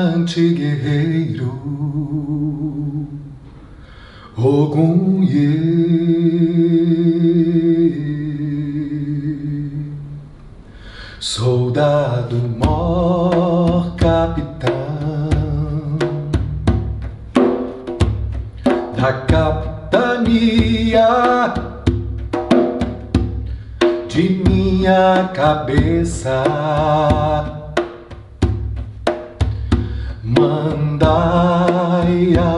errante guerreiro, Ogunye. Soldado mor capitão da capitania de minha cabeça. andai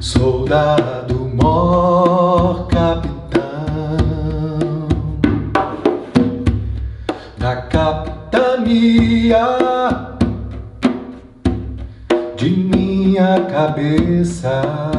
soldado mor capitão da capitania de minha cabeça.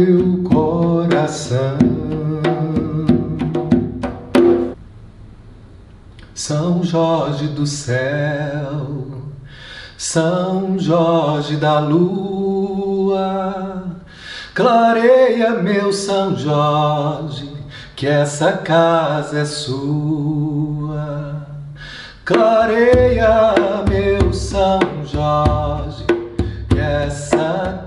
meu coração. São Jorge do céu, São Jorge da lua, clareia meu São Jorge, que essa casa é sua. Clareia meu São Jorge, que essa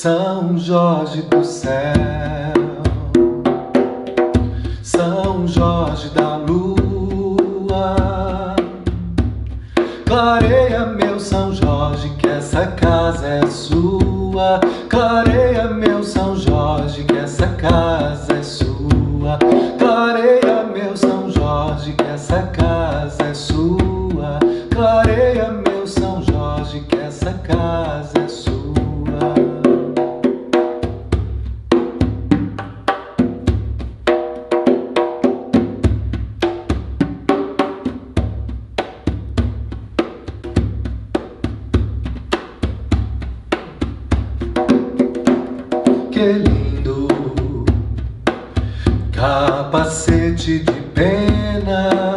São Jorge do Céu. capacete de pena.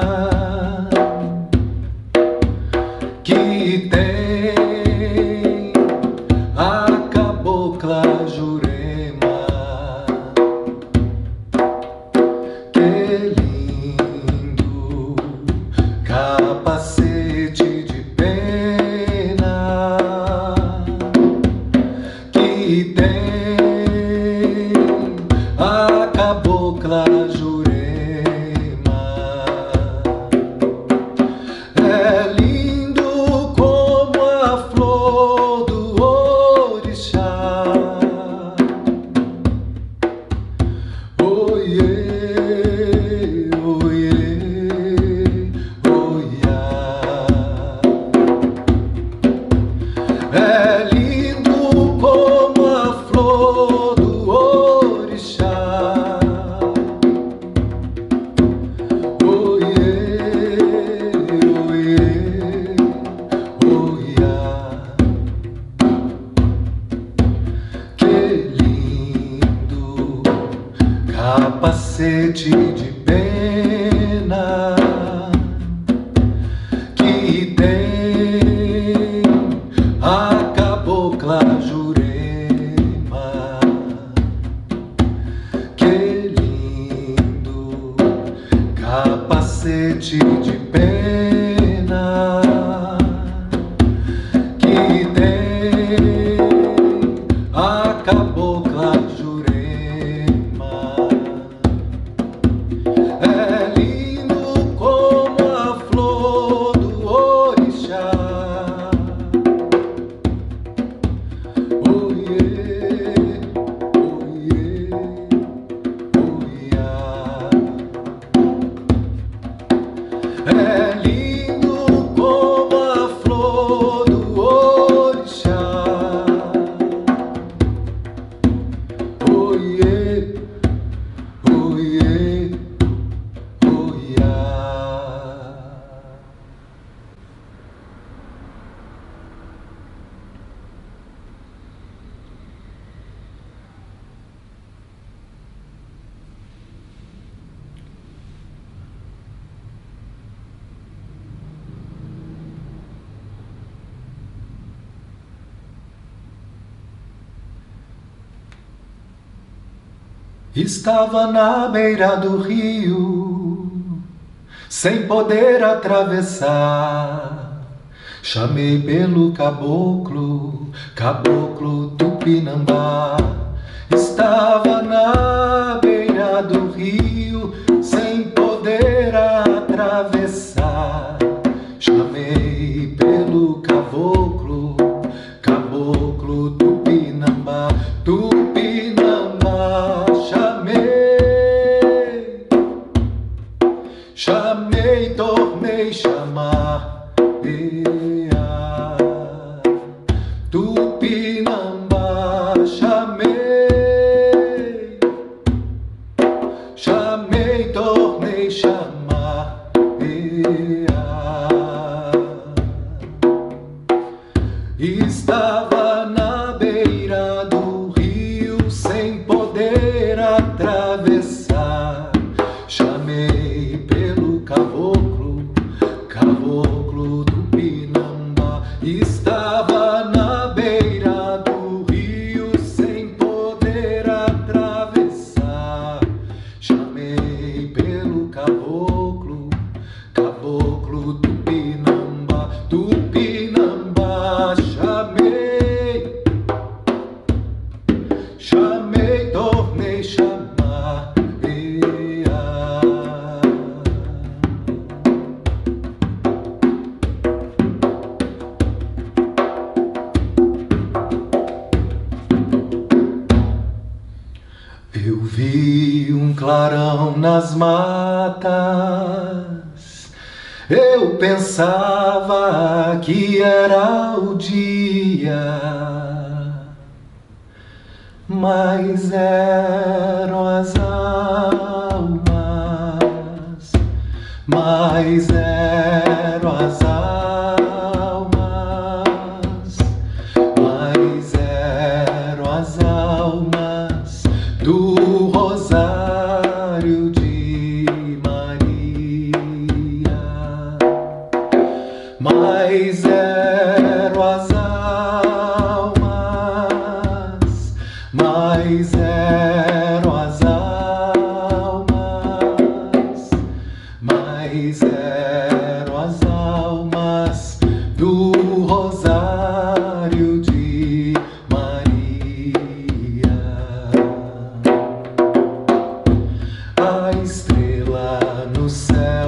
capacete de pé. Hey. Estava na beira do rio, sem poder atravessar. Chamei pelo caboclo, caboclo tupinambá. Estava na beira do rio clarão nas matas. Eu pensava que era o dia, mas eram as almas, mas eram as almas. A estrela no céu.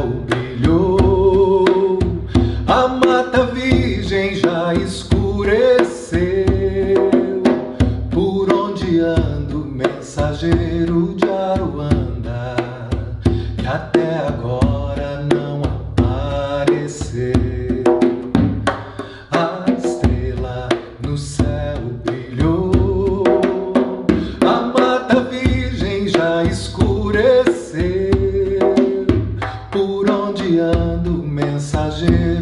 mensageiro.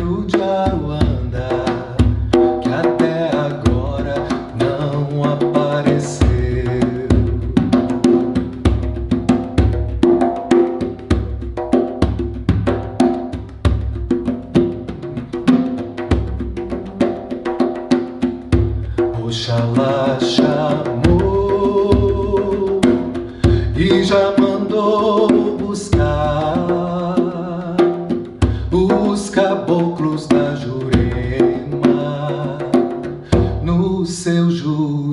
o seu juízo.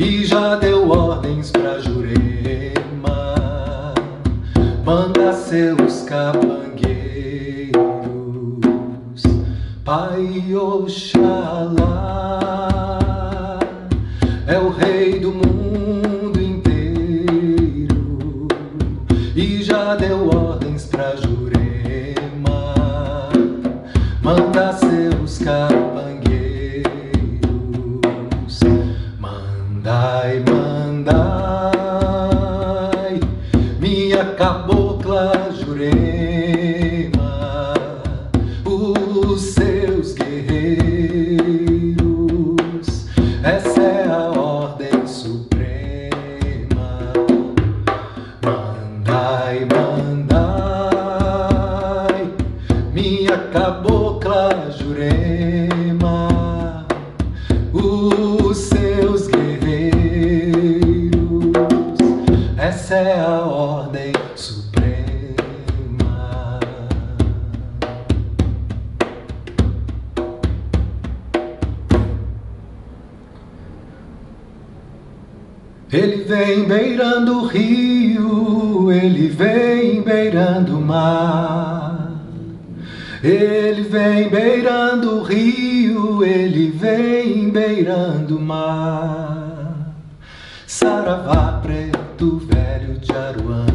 e já deu ordens pra Jurema. Manda seus capangueiros, Pai Oxalá. minha cabocla jurei. Ele vem beirando o rio, ele vem beirando o mar. Ele vem beirando o rio, ele vem beirando o mar. Saravá, preto velho de Aruan.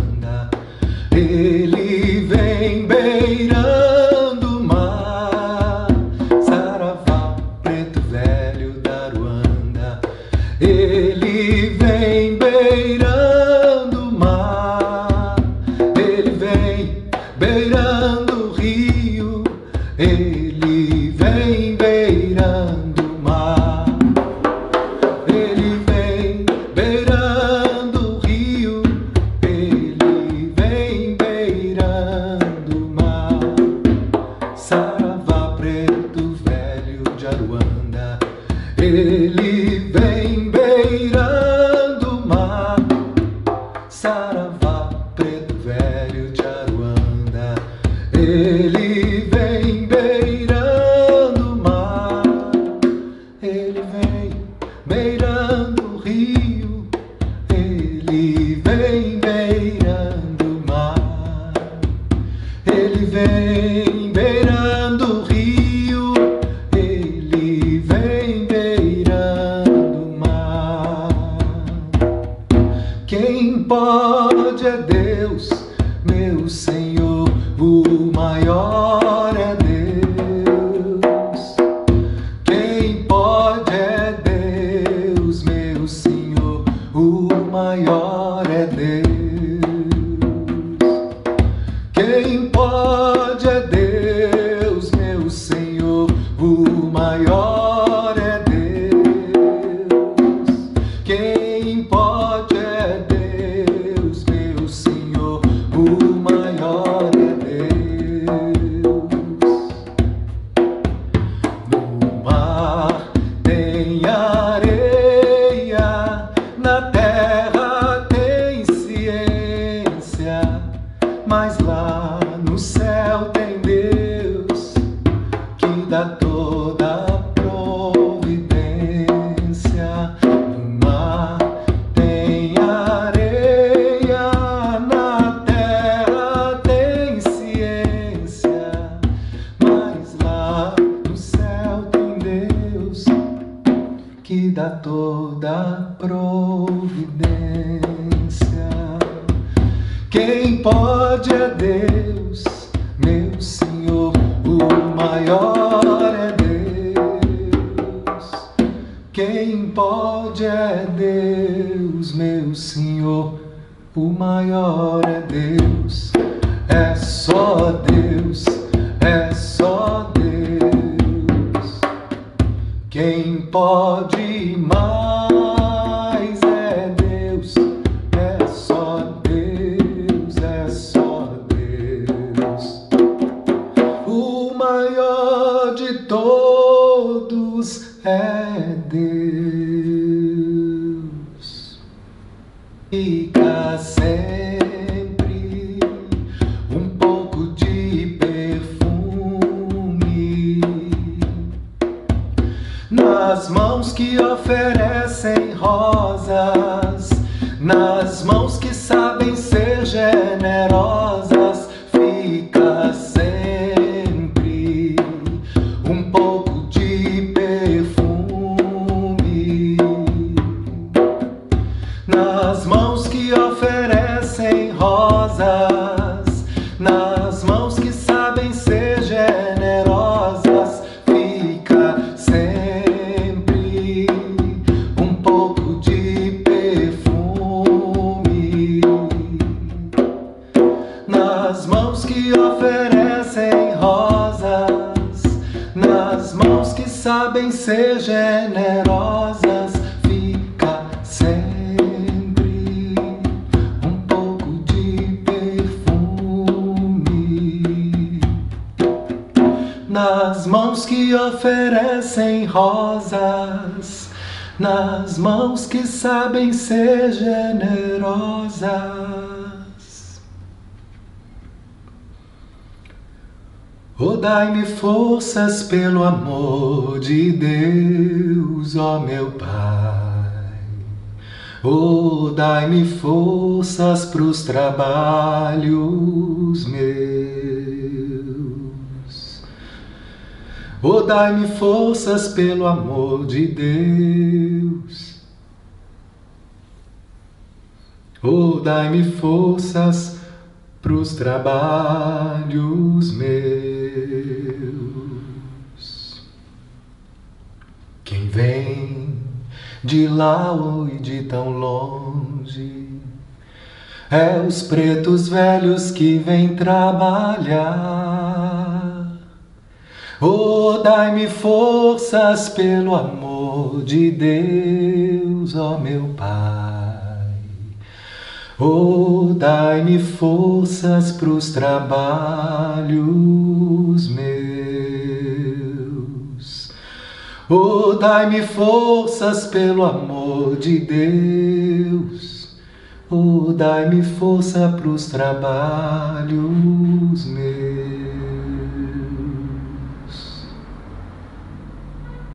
providência. Quem pode é Deus, meu Senhor, o maior é Deus. Quem pode é Deus, meu Senhor, o maior é Deus. É só Deus, é só Deus. Quem pode oferecem rosas, nas mãos que sabem ser generosas. Oh, dai-me forças pelo amor de Deus, ó oh, meu Pai. Oh, dai-me forças pros trabalhos meus. Oh, dai-me forças pelo amor de Deus. Oh, dai-me forças pros trabalhos meus. Quem vem de lá e de tão longe é os pretos velhos que vêm trabalhar. Oh, dai-me forças pelo amor de Deus, ó meu Pai. Oh, dai-me forças pros trabalhos meus. Oh, dai-me forças pelo amor de Deus. Oh, dai-me força pros trabalhos meus.